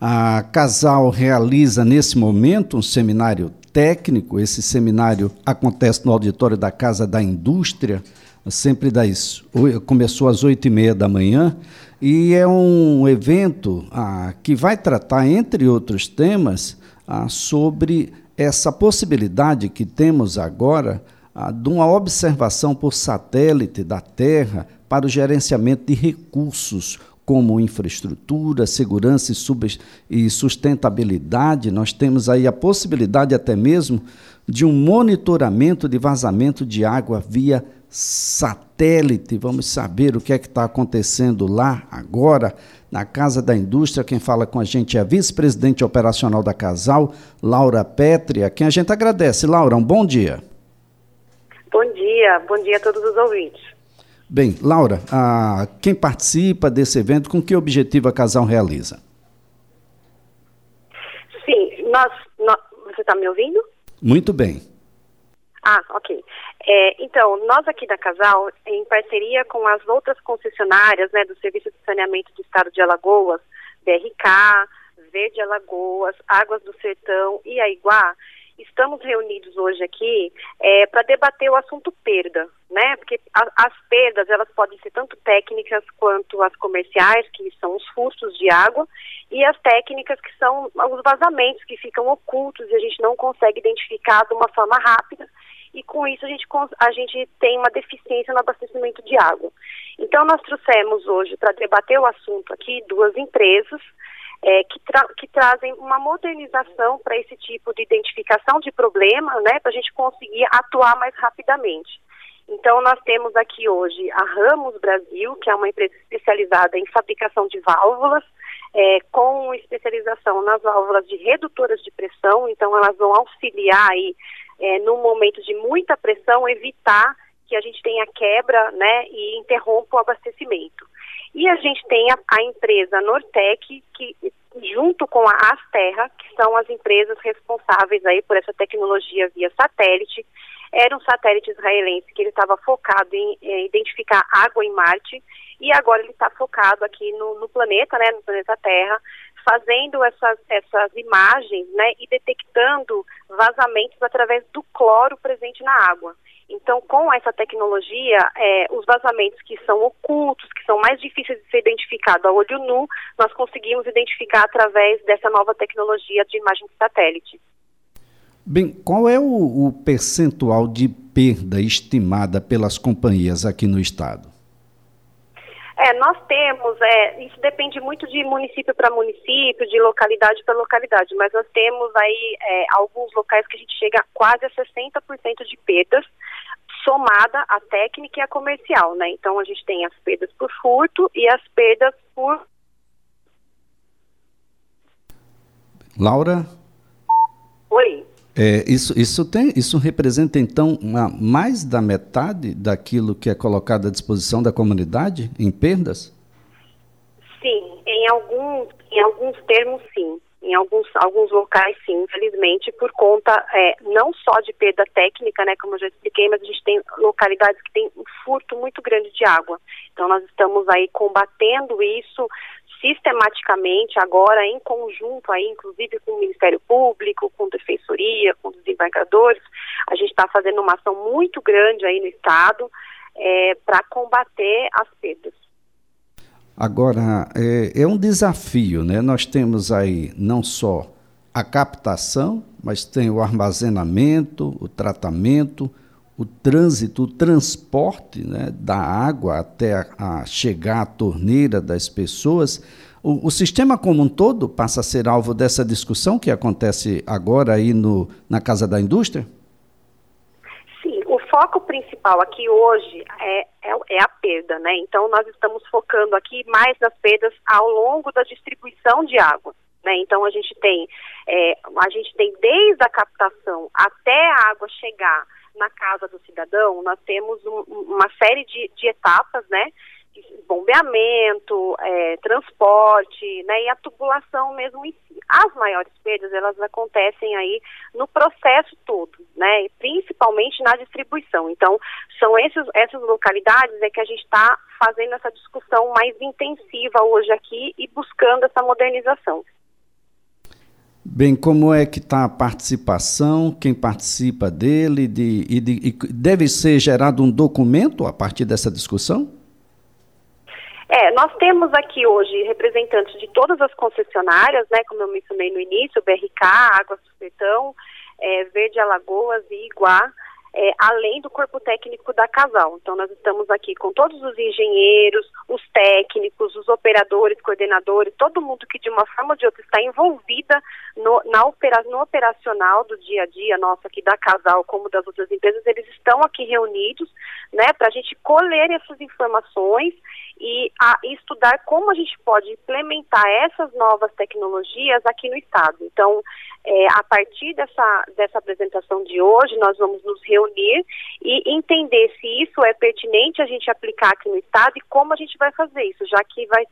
A Casal realiza nesse momento um seminário técnico. Esse seminário acontece no auditório da Casa da Indústria, sempre das começou às oito e meia da manhã e é um evento ah, que vai tratar, entre outros temas, ah, sobre essa possibilidade que temos agora ah, de uma observação por satélite da Terra para o gerenciamento de recursos como infraestrutura, segurança e sustentabilidade. Nós temos aí a possibilidade até mesmo de um monitoramento de vazamento de água via satélite. Vamos saber o que é que está acontecendo lá agora na Casa da Indústria. Quem fala com a gente é a vice-presidente operacional da Casal, Laura Pétria, quem a gente agradece. Laura, um bom dia. Bom dia, bom dia a todos os ouvintes. Bem, Laura, a, quem participa desse evento, com que objetivo a Casal realiza? Sim, nós, nós você está me ouvindo? Muito bem. Ah, ok. É, então, nós aqui da Casal, em parceria com as outras concessionárias né, do Serviço de Saneamento do Estado de Alagoas, BRK, Verde Alagoas, Águas do Sertão e a Iguá, estamos reunidos hoje aqui é, para debater o assunto perda, né? Porque a, as perdas elas podem ser tanto técnicas quanto as comerciais, que são os furtos de água, e as técnicas que são os vazamentos que ficam ocultos e a gente não consegue identificar de uma forma rápida e com isso a gente, a gente tem uma deficiência no abastecimento de água. Então nós trouxemos hoje para debater o assunto aqui duas empresas é, que, tra que trazem uma modernização para esse tipo de identificação de problema, né, para a gente conseguir atuar mais rapidamente. Então, nós temos aqui hoje a Ramos Brasil, que é uma empresa especializada em fabricação de válvulas, é, com especialização nas válvulas de redutoras de pressão, então elas vão auxiliar aí, é, no momento de muita pressão, evitar que a gente tenha quebra, né, e interrompa o abastecimento. E a gente tem a, a empresa Nortec, que junto com a Asterra, que são as empresas responsáveis aí por essa tecnologia via satélite, era um satélite israelense que ele estava focado em, em, identificar água em Marte e agora ele está focado aqui no, no, planeta, né, no planeta Terra, fazendo essas, essas imagens, né, e detectando vazamentos através do cloro presente na água. Então, com essa tecnologia, é, os vazamentos que são ocultos, que são mais difíceis de ser identificados a olho nu, nós conseguimos identificar através dessa nova tecnologia de imagem de satélite. Bem, qual é o, o percentual de perda estimada pelas companhias aqui no estado? É, nós temos, é, isso depende muito de município para município, de localidade para localidade, mas nós temos aí é, alguns locais que a gente chega a quase a 60% de perdas, somada a técnica e a comercial, né? Então a gente tem as perdas por furto e as perdas por. Laura? É, isso, isso, tem, isso representa, então, uma, mais da metade daquilo que é colocado à disposição da comunidade em perdas? Sim, em alguns, em alguns termos, sim. Em alguns, alguns locais, sim, infelizmente, por conta é, não só de perda técnica, né, como eu já expliquei, mas a gente tem localidades que têm um furto muito grande de água. Então, nós estamos aí combatendo isso sistematicamente agora em conjunto aí, inclusive com o Ministério Público, com a Com os desembargadores, a gente está fazendo uma ação muito grande aí no Estado é, para combater as perdas. Agora, é, é um desafio, né? Nós temos aí não só a captação, mas tem o armazenamento, o tratamento, o trânsito, o transporte né, da água até a, a chegar à torneira das pessoas. O, o, sistema como um todo passa a ser alvo dessa discussão que acontece agora aí no, na Casa da Indústria? Sim, o foco principal aqui hoje é, é, é a perda, né? Então nós estamos focando aqui mais nas perdas ao longo da distribuição de água. Né? Então a gente tem é, a gente tem desde a captação até a água chegar na casa do cidadão, nós temos um, uma série de, de etapas, né? Bombeamento, é, transporte, né, e a tubulação mesmo em si. As maiores perdas, elas acontecem aí no processo todo, né, principalmente na distribuição. Então, são esses, essas localidades é que a gente está fazendo essa discussão mais intensiva hoje aqui e buscando essa modernização. Bem, como é que está a participação, quem participa dele, de, e, de, e deve ser gerado um documento a partir dessa discussão? É, nós temos aqui hoje representantes de todas as concessionárias, né, como eu mencionei no início, BRK, Água Sufetão, é, Verde Alagoas e Iguá, é, além do corpo técnico da Casal. Então, nós estamos aqui com todos os engenheiros, os técnicos, os operadores, coordenadores, todo mundo que de uma forma ou de outra está envolvida no, na opera, no operacional do dia a dia nosso aqui da Casal, como das outras empresas, eles estão aqui reunidos, né, para a gente colher essas informações e a, estudar como a gente pode implementar essas novas tecnologias aqui no estado. Então, é, a partir dessa, dessa apresentação de hoje, nós vamos nos reunir e entender se isso é pertinente a gente aplicar aqui no estado e como a gente vai fazer isso, já que vai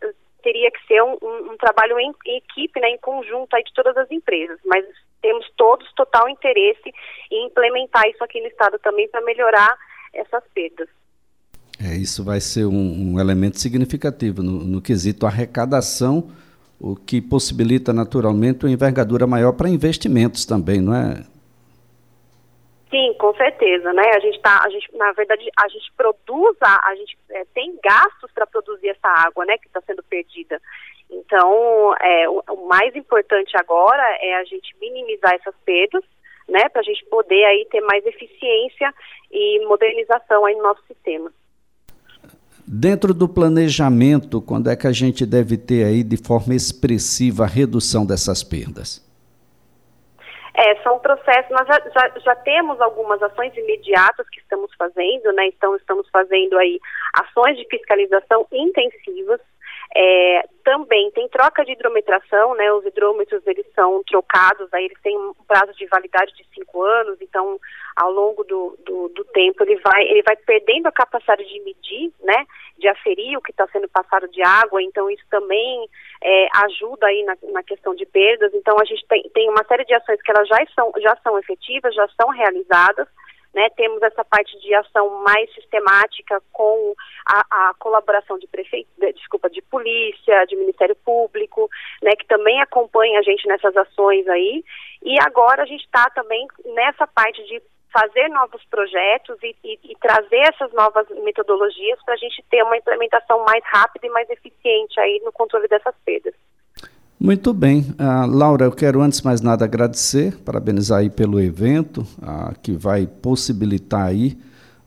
teria que ser um, um, um trabalho em, em, equipe, né, em conjunto aí de todas as empresas, mas temos todos total interesse em implementar isso aqui no estado também para melhorar essas perdas. É, isso vai ser um, um elemento significativo no, no, quesito arrecadação, o que possibilita naturalmente uma envergadura maior para investimentos também, não é? Sim, com certeza, né? A gente tá, a gente, na verdade, a gente produz, a, a gente é, tem gastos para produzir essa água, né, que está sendo perdida. Então, é, o, o mais importante agora é a gente minimizar essas perdas, né, para a gente poder aí ter mais eficiência e modernização aí no nosso sistema. Dentro do planejamento, quando é que a gente deve ter aí de forma expressiva a redução dessas perdas? É, são processos, nós já, já, já, temos algumas ações imediatas que estamos fazendo, né? Então, estamos fazendo aí ações de fiscalização intensivas, é, também tem troca de hidrometração, né? Os hidrômetros eles são trocados, aí eles têm um prazo de validade de cinco anos, então ao longo do, do, do tempo ele vai ele vai perdendo a capacidade de medir, né? De aferir o que está sendo passado de água, então isso também é, ajuda aí na, na, questão de perdas. Então a gente tem, tem uma série de ações que elas já são já são efetivas, já são realizadas né, temos essa parte de ação mais sistemática com a, a colaboração de desculpa, de polícia, de Ministério Público, né, que também acompanha a gente nessas ações aí. E agora a gente está também nessa parte de fazer novos projetos e, e, e trazer essas novas metodologias para a gente ter uma implementação mais rápida e mais eficiente aí no controle dessas perdas. Muito bem. Uh, Laura, eu quero antes de mais nada agradecer, parabenizar aí pelo evento, uh, que vai possibilitar aí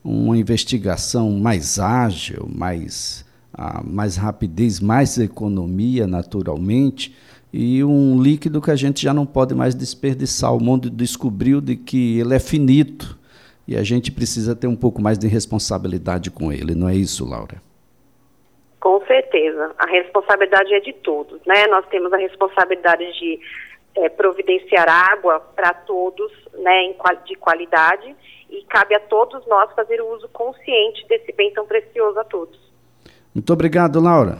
uma investigação mais ágil, mais, uh, mais rapidez, mais economia, naturalmente, e um líquido que a gente já não pode mais desperdiçar. O mundo descobriu de que ele é finito e a gente precisa ter um pouco mais de responsabilidade com ele, não é isso, Laura? Com certeza. A responsabilidade é de todos, né? Nós temos a responsabilidade de é, providenciar água para todos, né, em, de qualidade, e cabe a todos nós fazer o uso consciente desse bem tão precioso a todos. Muito obrigado, Laura.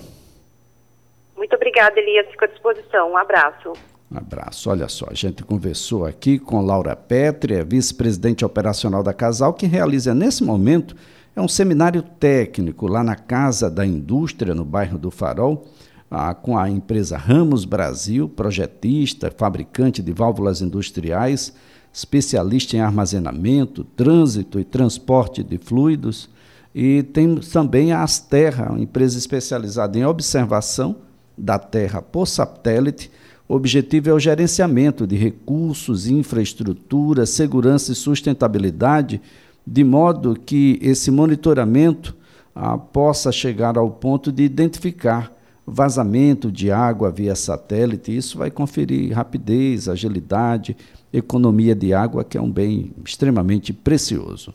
Muito obrigada, Elias. Fico à disposição. Um abraço. Um abraço. Olha só, a gente conversou aqui com Laura Petri, vice-presidente operacional da Casal, que realiza nesse momento é um seminário técnico lá na Casa da Indústria, no bairro do Farol, ah, com a empresa Ramos Brasil, projetista, fabricante de válvulas industriais, especialista em armazenamento, trânsito e transporte de fluidos. E tem também a Asterra, uma empresa especializada em observação da Terra por satélite. O objetivo é o gerenciamento de recursos, infraestrutura, segurança e sustentabilidade de modo que esse monitoramento ah, possa chegar ao ponto de identificar vazamento de água via satélite. Isso vai conferir rapidez, agilidade, economia de água, que é um bem extremamente precioso.